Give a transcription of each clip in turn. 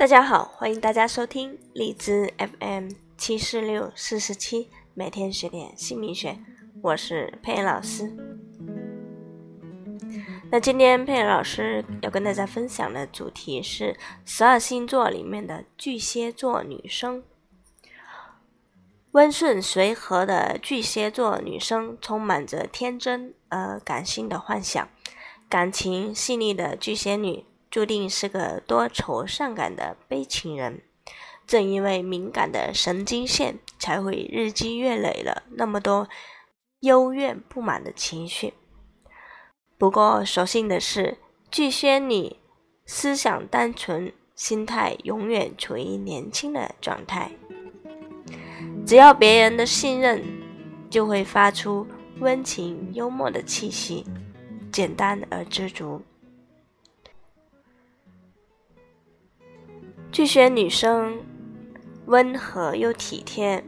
大家好，欢迎大家收听荔枝 FM 七四六四十七，每天学点姓名学，我是佩妍老师。那今天佩妍老师要跟大家分享的主题是十二星座里面的巨蟹座女生。温顺随和的巨蟹座女生充满着天真而感性的幻想，感情细腻的巨蟹女。注定是个多愁善感的悲情人，正因为敏感的神经线，才会日积月累了那么多幽怨不满的情绪。不过，所幸的是，巨蟹女思想单纯，心态永远处于年轻的状态。只要别人的信任，就会发出温情幽默的气息，简单而知足。巨蟹女生温和又体贴，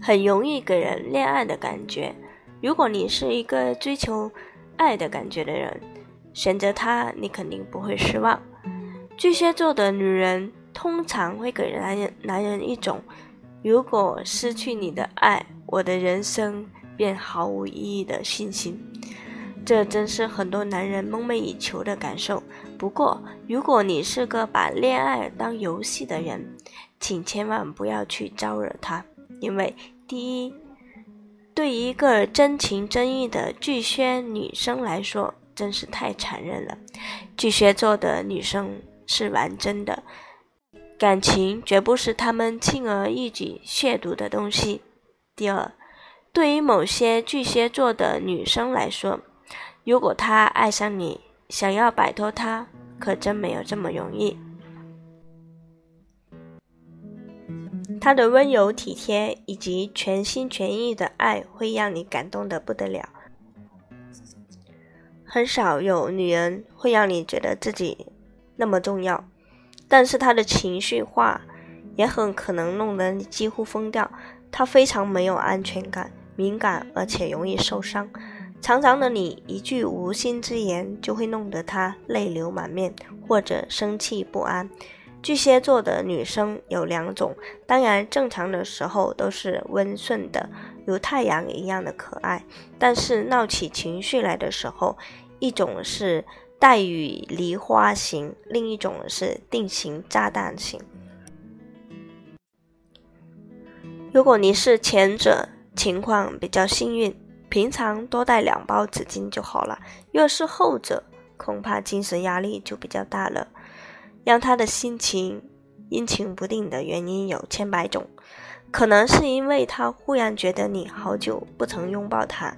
很容易给人恋爱的感觉。如果你是一个追求爱的感觉的人，选择她，你肯定不会失望。巨蟹座的女人通常会给男人男人一种：如果失去你的爱，我的人生便毫无意义的信心。这真是很多男人梦寐以求的感受。不过，如果你是个把恋爱当游戏的人，请千万不要去招惹他，因为第一，对于一个真情真意的巨蟹女生来说，真是太残忍了。巨蟹座的女生是玩真的，感情绝不是他们轻而易举亵渎的东西。第二，对于某些巨蟹座的女生来说，如果他爱上你，想要摆脱他，可真没有这么容易。他的温柔体贴以及全心全意的爱，会让你感动的不得了。很少有女人会让你觉得自己那么重要，但是他的情绪化也很可能弄得你几乎疯掉。他非常没有安全感，敏感而且容易受伤。常常的你一句无心之言，就会弄得他泪流满面或者生气不安。巨蟹座的女生有两种，当然正常的时候都是温顺的，如太阳一样的可爱。但是闹起情绪来的时候，一种是带雨梨花型，另一种是定型炸弹型。如果你是前者，情况比较幸运。平常多带两包纸巾就好了。若是后者，恐怕精神压力就比较大了。让他的心情阴晴不定的原因有千百种，可能是因为他忽然觉得你好久不曾拥抱他，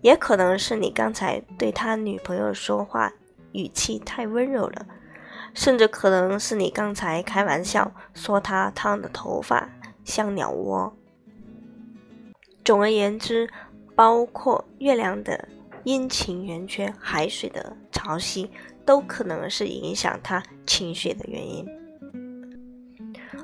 也可能是你刚才对他女朋友说话语气太温柔了，甚至可能是你刚才开玩笑说他烫的头发像鸟窝。总而言之。包括月亮的阴晴圆缺、海水的潮汐，都可能是影响他情绪的原因。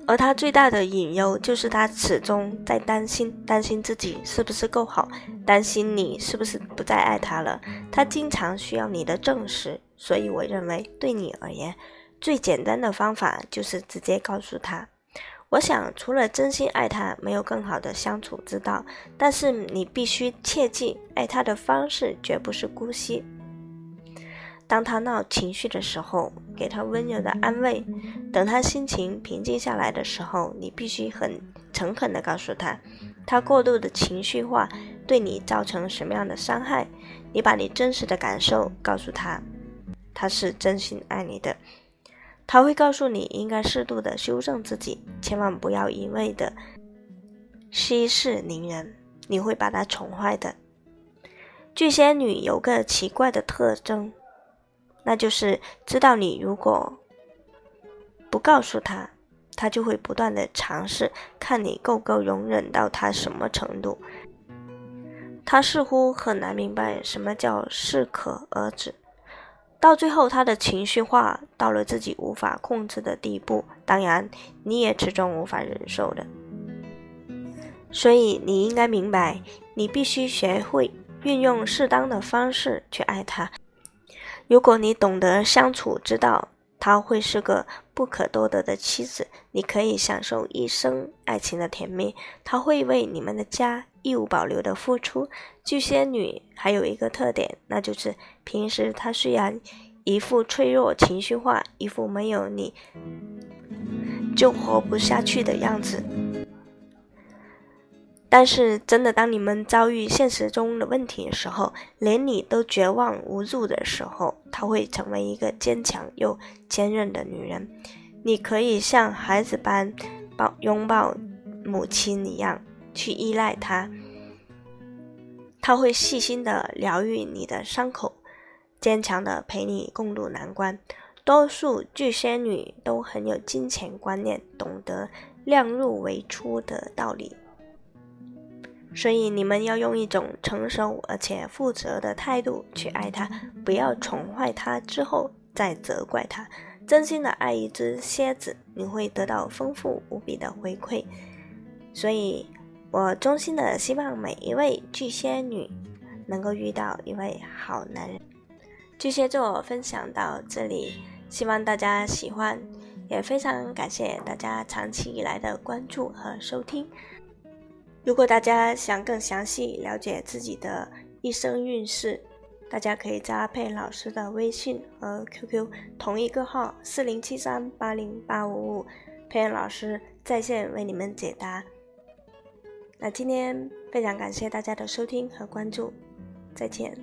而他最大的隐忧就是他始终在担心，担心自己是不是够好，担心你是不是不再爱他了。他经常需要你的证实，所以我认为对你而言，最简单的方法就是直接告诉他。我想，除了真心爱他，没有更好的相处之道。但是你必须切记，爱他的方式绝不是姑息。当他闹情绪的时候，给他温柔的安慰；等他心情平静下来的时候，你必须很诚恳地告诉他，他过度的情绪化对你造成什么样的伤害。你把你真实的感受告诉他，他是真心爱你的。他会告诉你应该适度的修正自己，千万不要一味的息事宁人，你会把他宠坏的。巨蟹女有个奇怪的特征，那就是知道你如果不告诉他，他就会不断的尝试，看你够不够容忍到他什么程度。他似乎很难明白什么叫适可而止。到最后，他的情绪化到了自己无法控制的地步，当然你也始终无法忍受的。所以你应该明白，你必须学会运用适当的方式去爱他。如果你懂得相处之道，她会是个不可多得的妻子，你可以享受一生爱情的甜蜜。她会为你们的家义无保留的付出。巨蟹女还有一个特点，那就是平时她虽然一副脆弱、情绪化，一副没有你就活不下去的样子。但是，真的，当你们遭遇现实中的问题的时候，连你都绝望无助的时候，她会成为一个坚强又坚韧的女人。你可以像孩子般抱拥抱母亲一样去依赖他，他会细心的疗愈你的伤口，坚强的陪你共度难关。多数巨蟹女都很有金钱观念，懂得量入为出的道理。所以你们要用一种成熟而且负责的态度去爱他，不要宠坏他之后再责怪他。真心的爱一只蝎子，你会得到丰富无比的回馈。所以，我衷心的希望每一位巨蟹女能够遇到一位好男人。巨蟹座分享到这里，希望大家喜欢，也非常感谢大家长期以来的关注和收听。如果大家想更详细了解自己的一生运势，大家可以加佩老师的微信和 QQ 同一个号四零七三八零八五五，佩老师在线为你们解答。那今天非常感谢大家的收听和关注，再见。